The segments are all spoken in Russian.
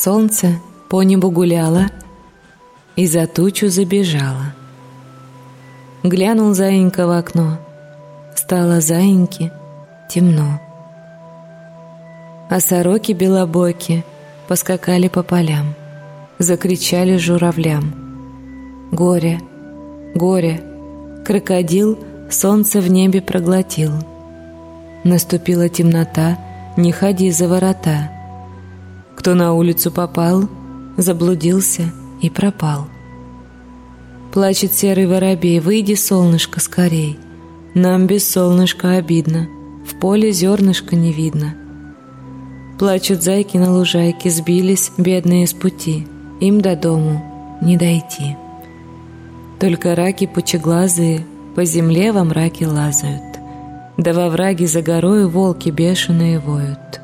Солнце по небу гуляло и за тучу забежало. Глянул заинька в окно, стало заиньке темно. А сороки белобоки поскакали по полям, закричали журавлям. Горе, горе, крокодил солнце в небе проглотил. Наступила темнота, не ходи за ворота. Кто на улицу попал, заблудился и пропал. Плачет серый воробей, выйди, солнышко, скорей. Нам без солнышка обидно, в поле зернышка не видно. Плачут зайки на лужайке, сбились, бедные с пути, им до дому не дойти. Только раки пучеглазые по земле во мраке лазают, да во враге за горою волки бешеные воют.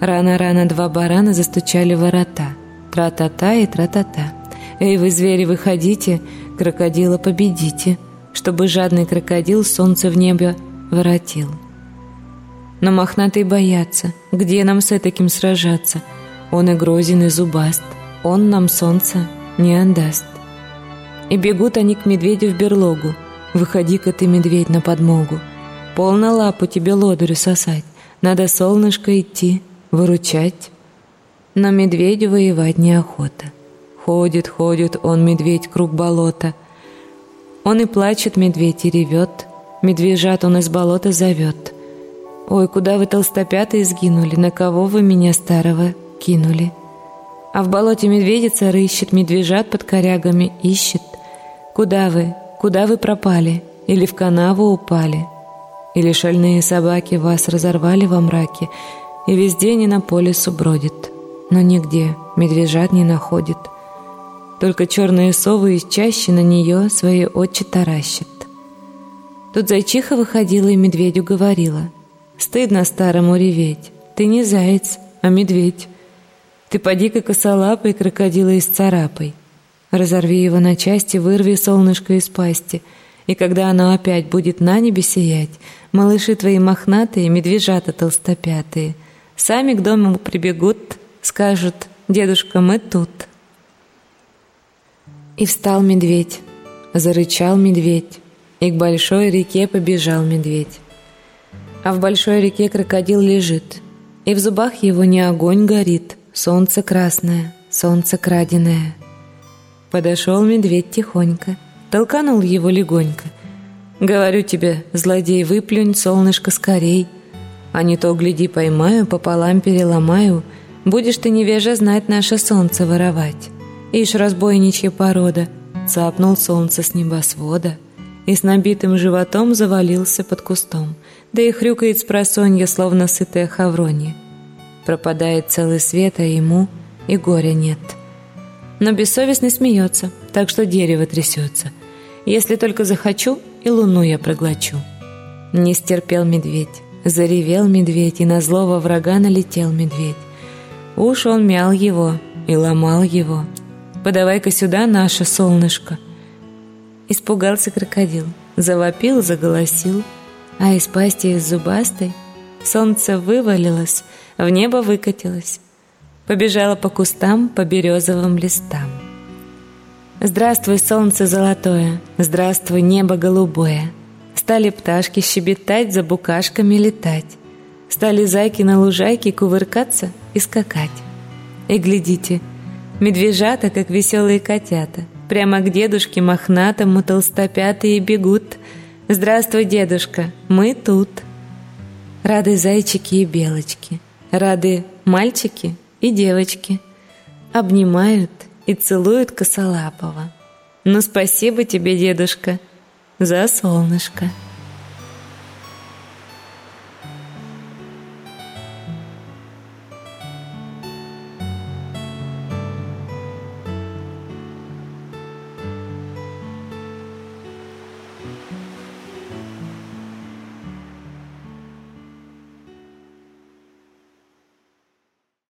Рано-рано два барана застучали ворота, тра-та-та и тра-та-та. Эй, вы, звери, выходите, крокодила победите, чтобы жадный крокодил солнце в небе воротил. Но мохнатые боятся, где нам с этаким сражаться? Он и грозен, и зубаст, он нам солнце не отдаст. И бегут они к медведю в берлогу, выходи-ка ты, медведь, на подмогу. Полно лапу тебе лодырю сосать, надо солнышко идти, выручать. Но медведю воевать неохота. Ходит, ходит он, медведь, круг болота. Он и плачет, медведь, и ревет. Медвежат он из болота зовет. Ой, куда вы толстопятые сгинули, на кого вы меня старого кинули? А в болоте медведица рыщет, медвежат под корягами ищет. Куда вы, куда вы пропали? Или в канаву упали? Или шальные собаки вас разорвали во мраке, И весь день и на полюсу бродит, но нигде медвежат не находит. Только черные совы из чаще на нее свои очи таращат. Тут зайчиха выходила и медведю говорила, «Стыдно старому реветь, ты не заяц, а медведь. Ты поди-ка косолапый крокодила из царапой. Разорви его на части, вырви солнышко из пасти, и когда оно опять будет на небе сиять, малыши твои мохнатые, медвежата толстопятые, сами к дому прибегут, скажут, «Дедушка, мы тут». И встал медведь, зарычал медведь, и к большой реке побежал медведь. А в большой реке крокодил лежит, и в зубах его не огонь горит, солнце красное, солнце краденое. Подошел медведь тихонько, толканул его легонько. «Говорю тебе, злодей, выплюнь солнышко скорей, а не то, гляди, поймаю, пополам переломаю, будешь ты невежа знать наше солнце воровать». Ишь, разбойничья порода, цапнул солнце с небосвода и с набитым животом завалился под кустом, да и хрюкает с просонья, словно сытая хавронья. Пропадает целый свет, а ему и горя нет. Но бессовестный смеется, так что дерево трясется. Если только захочу, и луну я проглочу. Не стерпел медведь, заревел медведь, и на злого врага налетел медведь. Уж он мял его и ломал его, подавай-ка сюда наше солнышко». Испугался крокодил, завопил, заголосил, а из пасти из зубастой солнце вывалилось, в небо выкатилось, побежало по кустам, по березовым листам. Здравствуй, солнце золотое, здравствуй, небо голубое. Стали пташки щебетать, за букашками летать. Стали зайки на лужайке кувыркаться и скакать. И глядите — Медвежата, как веселые котята, прямо к дедушке мохнатому толстопятые бегут. «Здравствуй, дедушка, мы тут!» Рады зайчики и белочки, рады мальчики и девочки. Обнимают и целуют косолапого. Ну, спасибо тебе, дедушка, за солнышко.